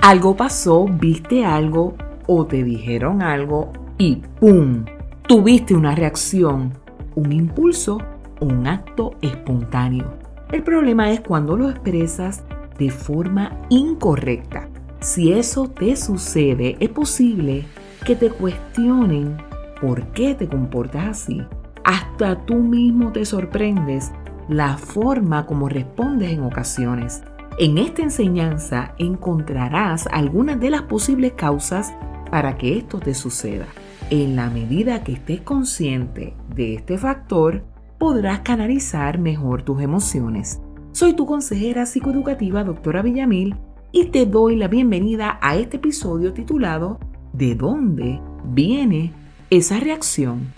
Algo pasó, viste algo o te dijeron algo y ¡pum! Tuviste una reacción, un impulso un acto espontáneo. El problema es cuando lo expresas de forma incorrecta. Si eso te sucede, es posible que te cuestionen por qué te comportas así. Hasta tú mismo te sorprendes la forma como respondes en ocasiones. En esta enseñanza encontrarás algunas de las posibles causas para que esto te suceda. En la medida que estés consciente de este factor, podrás canalizar mejor tus emociones. Soy tu consejera psicoeducativa, doctora Villamil, y te doy la bienvenida a este episodio titulado ¿De dónde viene esa reacción?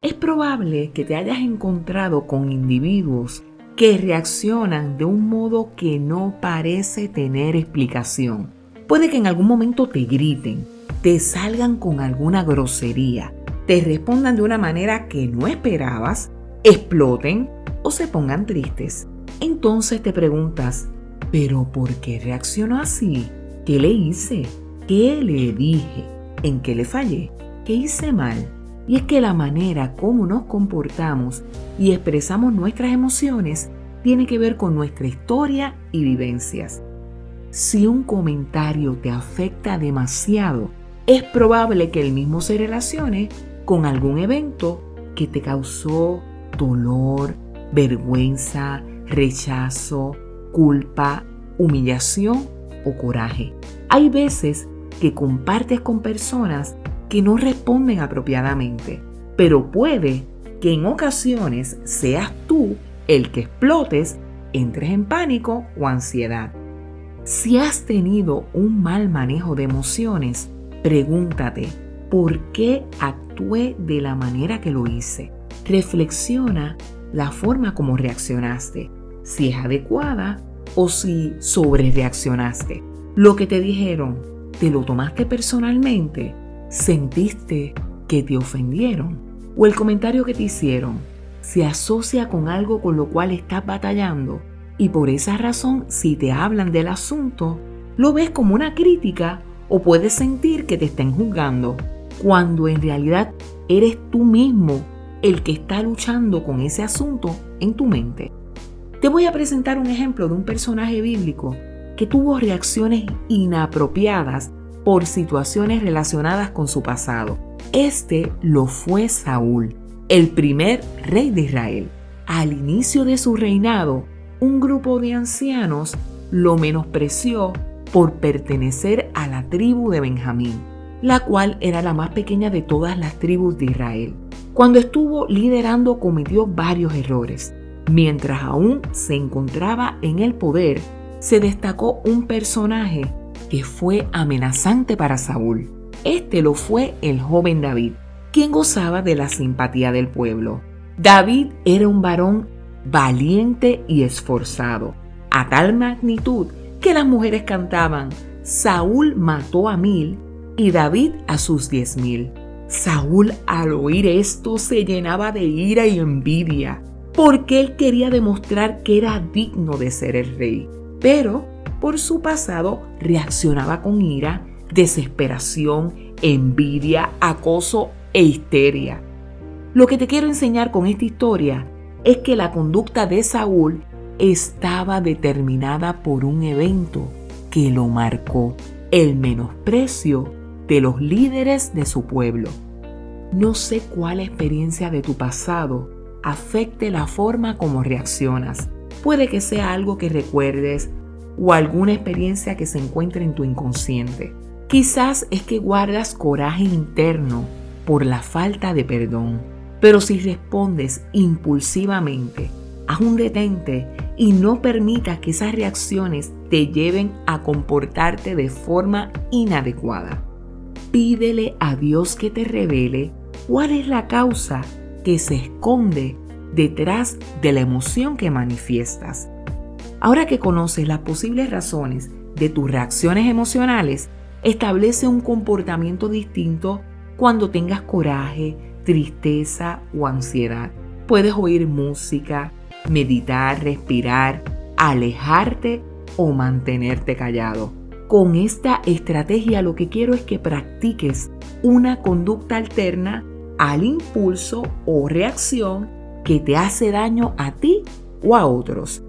Es probable que te hayas encontrado con individuos que reaccionan de un modo que no parece tener explicación. Puede que en algún momento te griten, te salgan con alguna grosería, te respondan de una manera que no esperabas, exploten o se pongan tristes. Entonces te preguntas, ¿pero por qué reaccionó así? ¿Qué le hice? ¿Qué le dije? ¿En qué le fallé? ¿Qué hice mal? Y es que la manera como nos comportamos y expresamos nuestras emociones tiene que ver con nuestra historia y vivencias. Si un comentario te afecta demasiado, es probable que el mismo se relacione con algún evento que te causó dolor, vergüenza, rechazo, culpa, humillación o coraje. Hay veces que compartes con personas que no responden apropiadamente, pero puede que en ocasiones seas tú el que explotes, entres en pánico o ansiedad. Si has tenido un mal manejo de emociones, pregúntate, ¿por qué actué de la manera que lo hice? Reflexiona la forma como reaccionaste, si es adecuada o si sobre reaccionaste. Lo que te dijeron, ¿te lo tomaste personalmente? ¿Sentiste que te ofendieron? ¿O el comentario que te hicieron se asocia con algo con lo cual estás batallando? Y por esa razón, si te hablan del asunto, lo ves como una crítica o puedes sentir que te estén juzgando, cuando en realidad eres tú mismo el que está luchando con ese asunto en tu mente. Te voy a presentar un ejemplo de un personaje bíblico que tuvo reacciones inapropiadas por situaciones relacionadas con su pasado. Este lo fue Saúl, el primer rey de Israel. Al inicio de su reinado, un grupo de ancianos lo menospreció por pertenecer a la tribu de Benjamín, la cual era la más pequeña de todas las tribus de Israel. Cuando estuvo liderando cometió varios errores. Mientras aún se encontraba en el poder, se destacó un personaje que fue amenazante para Saúl. Este lo fue el joven David, quien gozaba de la simpatía del pueblo. David era un varón valiente y esforzado, a tal magnitud que las mujeres cantaban, Saúl mató a mil y David a sus diez mil. Saúl al oír esto se llenaba de ira y envidia, porque él quería demostrar que era digno de ser el rey. Pero por su pasado reaccionaba con ira, desesperación, envidia, acoso e histeria. Lo que te quiero enseñar con esta historia es que la conducta de Saúl estaba determinada por un evento que lo marcó, el menosprecio de los líderes de su pueblo. No sé cuál experiencia de tu pasado afecte la forma como reaccionas. Puede que sea algo que recuerdes o alguna experiencia que se encuentre en tu inconsciente. Quizás es que guardas coraje interno por la falta de perdón. Pero si respondes impulsivamente, haz un detente y no permitas que esas reacciones te lleven a comportarte de forma inadecuada. Pídele a Dios que te revele cuál es la causa que se esconde detrás de la emoción que manifiestas. Ahora que conoces las posibles razones de tus reacciones emocionales, establece un comportamiento distinto cuando tengas coraje, tristeza o ansiedad. Puedes oír música, meditar, respirar, alejarte o mantenerte callado. Con esta estrategia lo que quiero es que practiques una conducta alterna al impulso o reacción que te hace daño a ti o a otros.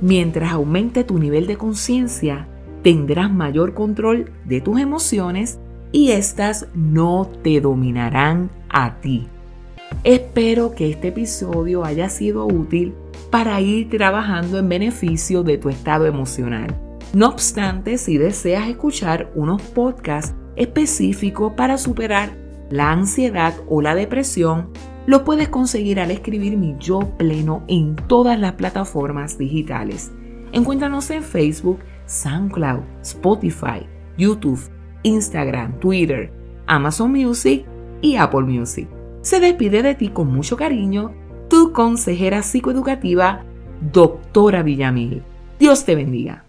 Mientras aumente tu nivel de conciencia, tendrás mayor control de tus emociones y éstas no te dominarán a ti. Espero que este episodio haya sido útil para ir trabajando en beneficio de tu estado emocional. No obstante, si deseas escuchar unos podcasts específicos para superar la ansiedad o la depresión, lo puedes conseguir al escribir mi yo pleno en todas las plataformas digitales. Encuéntranos en Facebook, SoundCloud, Spotify, YouTube, Instagram, Twitter, Amazon Music y Apple Music. Se despide de ti con mucho cariño tu consejera psicoeducativa, doctora Villamil. Dios te bendiga.